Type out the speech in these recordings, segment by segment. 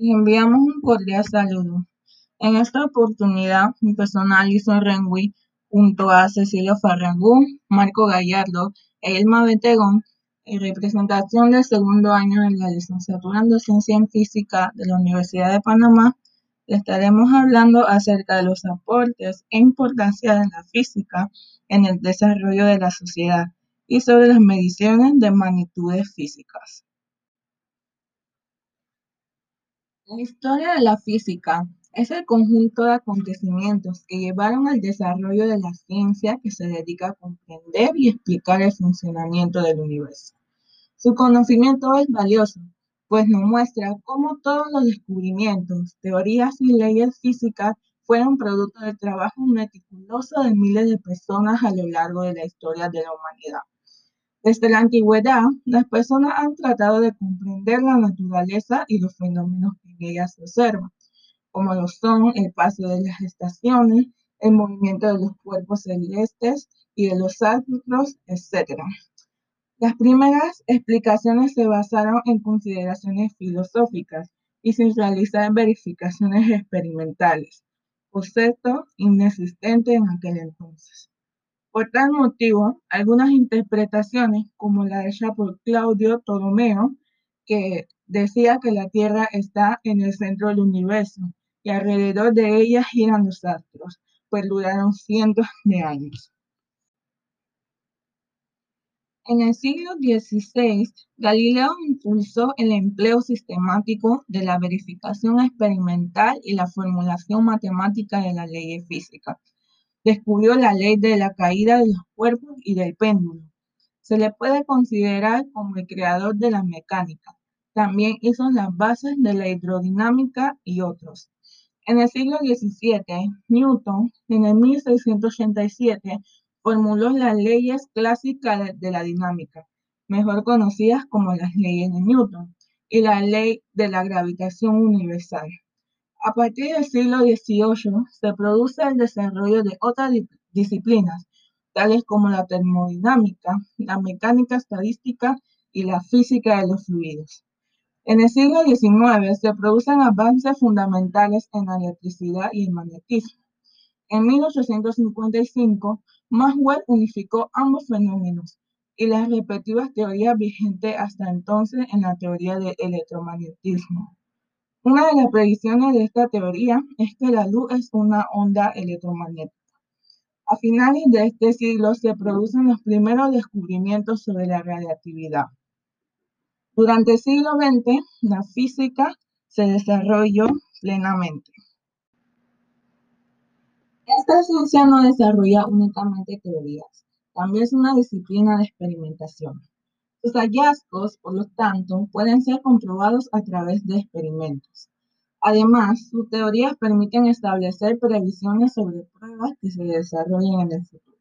Les enviamos un cordial saludo. En esta oportunidad, mi persona Alison Renwi, junto a Cecilio Farragún, Marco Gallardo e Ilma Betegón, en representación del segundo año de la licenciatura en Docencia en Física de la Universidad de Panamá, estaremos hablando acerca de los aportes e importancia de la física en el desarrollo de la sociedad y sobre las mediciones de magnitudes físicas. La historia de la física es el conjunto de acontecimientos que llevaron al desarrollo de la ciencia que se dedica a comprender y explicar el funcionamiento del universo. Su conocimiento es valioso, pues nos muestra cómo todos los descubrimientos, teorías y leyes físicas fueron producto del trabajo meticuloso de miles de personas a lo largo de la historia de la humanidad. Desde la antigüedad, las personas han tratado de comprender la naturaleza y los fenómenos que en ella se observan, como lo son el paso de las estaciones, el movimiento de los cuerpos celestes y de los astros, etc. Las primeras explicaciones se basaron en consideraciones filosóficas y sin realizar verificaciones experimentales, concepto inexistente en aquel entonces. Por tal motivo, algunas interpretaciones, como la hecha por Claudio Ptolomeo, que decía que la Tierra está en el centro del universo y alrededor de ella giran los astros, pues cientos de años. En el siglo XVI, Galileo impulsó el empleo sistemático de la verificación experimental y la formulación matemática de la ley física descubrió la ley de la caída de los cuerpos y del péndulo. Se le puede considerar como el creador de la mecánica. También hizo las bases de la hidrodinámica y otros. En el siglo XVII, Newton, en el 1687, formuló las leyes clásicas de la dinámica, mejor conocidas como las leyes de Newton, y la ley de la gravitación universal. A partir del siglo XVIII se produce el desarrollo de otras disciplinas, tales como la termodinámica, la mecánica estadística y la física de los fluidos. En el siglo XIX se producen avances fundamentales en la electricidad y el magnetismo. En 1855, Maxwell unificó ambos fenómenos y las respectivas teorías vigentes hasta entonces en la teoría del electromagnetismo. Una de las predicciones de esta teoría es que la luz es una onda electromagnética. A finales de este siglo se producen los primeros descubrimientos sobre la radiactividad. Durante el siglo XX, la física se desarrolló plenamente. Esta ciencia no desarrolla únicamente teorías, también es una disciplina de experimentación. Sus hallazgos, por lo tanto, pueden ser comprobados a través de experimentos. Además, sus teorías permiten establecer previsiones sobre pruebas que se desarrollen en el futuro.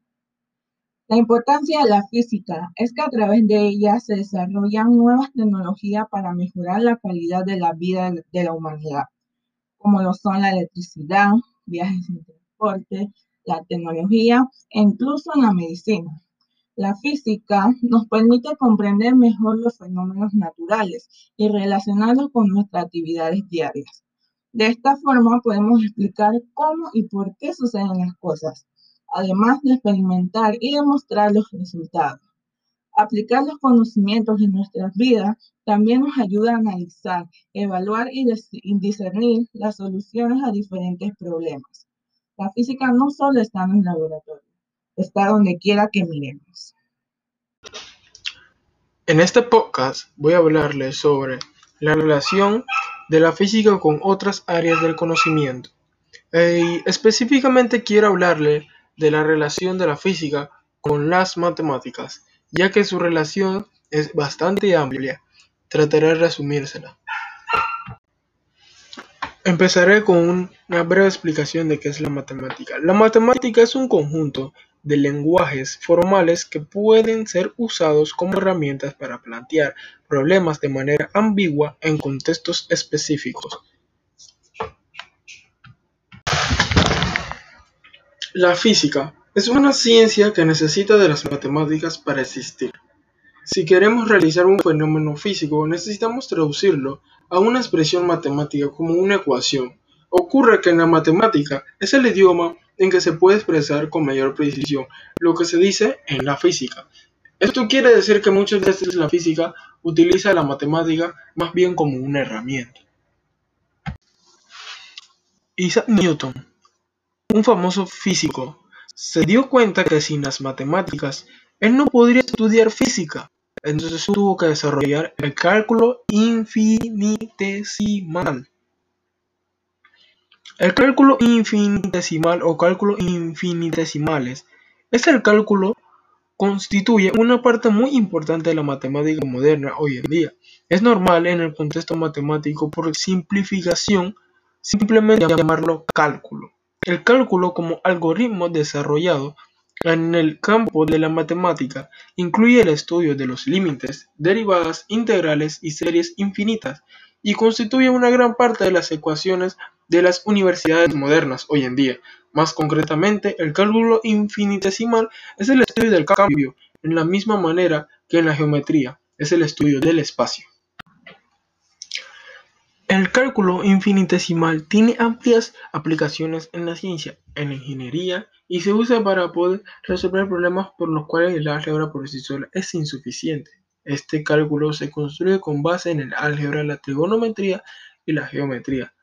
La importancia de la física es que a través de ella se desarrollan nuevas tecnologías para mejorar la calidad de la vida de la humanidad, como lo son la electricidad, viajes en transporte, la tecnología e incluso la medicina. La física nos permite comprender mejor los fenómenos naturales y relacionarlos con nuestras actividades diarias. De esta forma podemos explicar cómo y por qué suceden las cosas, además de experimentar y demostrar los resultados. Aplicar los conocimientos en nuestras vidas también nos ayuda a analizar, evaluar y discernir las soluciones a diferentes problemas. La física no solo está en el laboratorio, está donde quiera que miremos. En este podcast voy a hablarles sobre la relación de la física con otras áreas del conocimiento. Y específicamente quiero hablarle de la relación de la física con las matemáticas, ya que su relación es bastante amplia. Trataré de resumírsela. Empezaré con una breve explicación de qué es la matemática. La matemática es un conjunto de lenguajes formales que pueden ser usados como herramientas para plantear problemas de manera ambigua en contextos específicos. La física es una ciencia que necesita de las matemáticas para existir. Si queremos realizar un fenómeno físico, necesitamos traducirlo a una expresión matemática como una ecuación. Ocurre que en la matemática es el idioma en que se puede expresar con mayor precisión lo que se dice en la física. Esto quiere decir que muchas veces la física utiliza la matemática más bien como una herramienta. Isaac Newton, un famoso físico, se dio cuenta que sin las matemáticas él no podría estudiar física. Entonces tuvo que desarrollar el cálculo infinitesimal. El cálculo infinitesimal o cálculo infinitesimales es el cálculo constituye una parte muy importante de la matemática moderna hoy en día. Es normal en el contexto matemático por simplificación simplemente llamarlo cálculo. El cálculo como algoritmo desarrollado en el campo de la matemática incluye el estudio de los límites, derivadas integrales y series infinitas, y constituye una gran parte de las ecuaciones de las universidades modernas hoy en día. Más concretamente, el cálculo infinitesimal es el estudio del cambio, en la misma manera que en la geometría, es el estudio del espacio. El cálculo infinitesimal tiene amplias aplicaciones en la ciencia, en la ingeniería y se usa para poder resolver problemas por los cuales el álgebra por sí sola es insuficiente. Este cálculo se construye con base en el álgebra, la trigonometría y la geometría.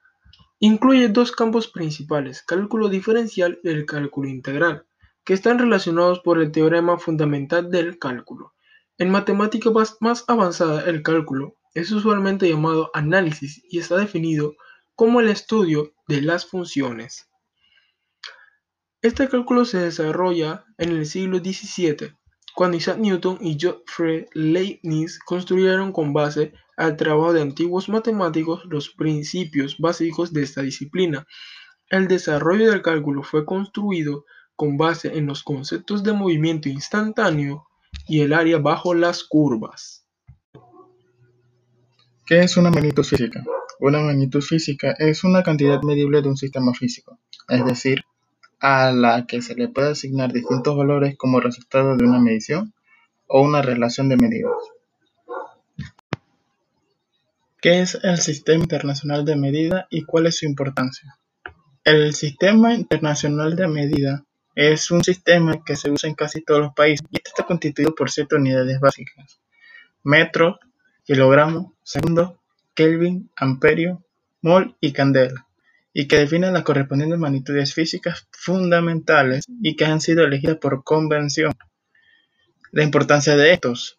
Incluye dos campos principales, cálculo diferencial y el cálculo integral, que están relacionados por el teorema fundamental del cálculo. En matemática más avanzada, el cálculo es usualmente llamado análisis y está definido como el estudio de las funciones. Este cálculo se desarrolla en el siglo XVII, cuando Isaac Newton y Gottfried Leibniz construyeron con base al trabajo de antiguos matemáticos los principios básicos de esta disciplina. El desarrollo del cálculo fue construido con base en los conceptos de movimiento instantáneo y el área bajo las curvas. ¿Qué es una magnitud física? Una magnitud física es una cantidad medible de un sistema físico, es decir, a la que se le puede asignar distintos valores como resultado de una medición o una relación de medidas. ¿Qué es el Sistema Internacional de Medida y cuál es su importancia? El Sistema Internacional de Medida es un sistema que se usa en casi todos los países y está constituido por siete unidades básicas. Metro, kilogramo, segundo, kelvin, amperio, mol y candela, y que definen las correspondientes magnitudes físicas fundamentales y que han sido elegidas por convención. La importancia de estos.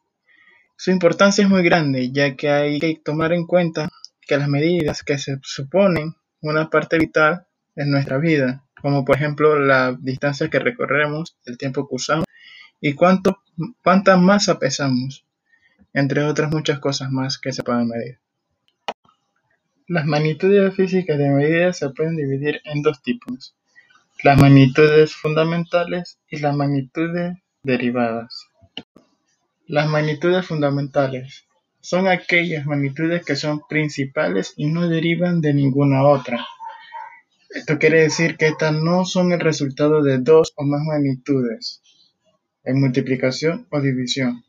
Su importancia es muy grande, ya que hay que tomar en cuenta que las medidas que se suponen una parte vital en nuestra vida, como por ejemplo la distancia que recorremos, el tiempo que usamos y cuánta masa pesamos, entre otras muchas cosas más que se pueden medir. Las magnitudes físicas de medidas se pueden dividir en dos tipos, las magnitudes fundamentales y las magnitudes derivadas. Las magnitudes fundamentales son aquellas magnitudes que son principales y no derivan de ninguna otra. Esto quiere decir que estas no son el resultado de dos o más magnitudes en multiplicación o división.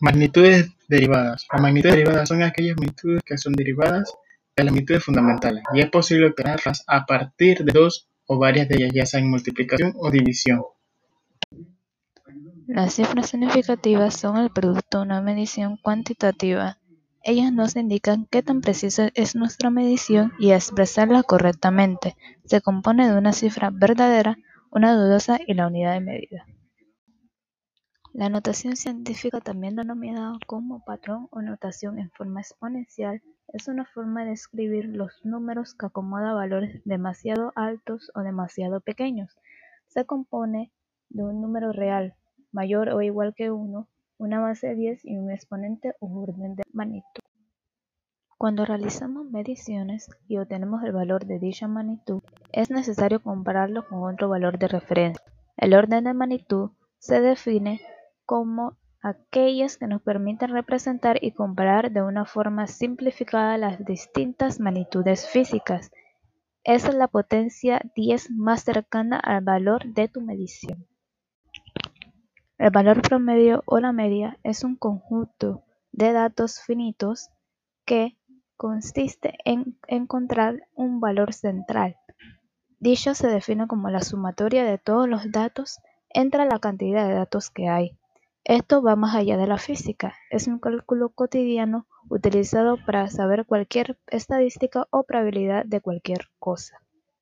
Magnitudes derivadas. Las magnitudes derivadas son aquellas magnitudes que son derivadas de las magnitudes fundamentales y es posible obtenerlas a partir de dos o varias de ellas, ya sea en multiplicación o división. Las cifras significativas son el producto de una medición cuantitativa. Ellas nos indican qué tan precisa es nuestra medición y expresarla correctamente. Se compone de una cifra verdadera, una dudosa y la unidad de medida. La notación científica, también denominada como patrón o notación en forma exponencial, es una forma de escribir los números que acomoda valores demasiado altos o demasiado pequeños. Se compone de un número real, mayor o igual que 1, una base de 10 y un exponente o orden de magnitud. Cuando realizamos mediciones y obtenemos el valor de dicha magnitud, es necesario compararlo con otro valor de referencia. El orden de magnitud se define como aquellas que nos permiten representar y comparar de una forma simplificada las distintas magnitudes físicas. Esa es la potencia 10 más cercana al valor de tu medición. El valor promedio o la media es un conjunto de datos finitos que consiste en encontrar un valor central. Dicho se define como la sumatoria de todos los datos entre la cantidad de datos que hay. Esto va más allá de la física, es un cálculo cotidiano utilizado para saber cualquier estadística o probabilidad de cualquier cosa.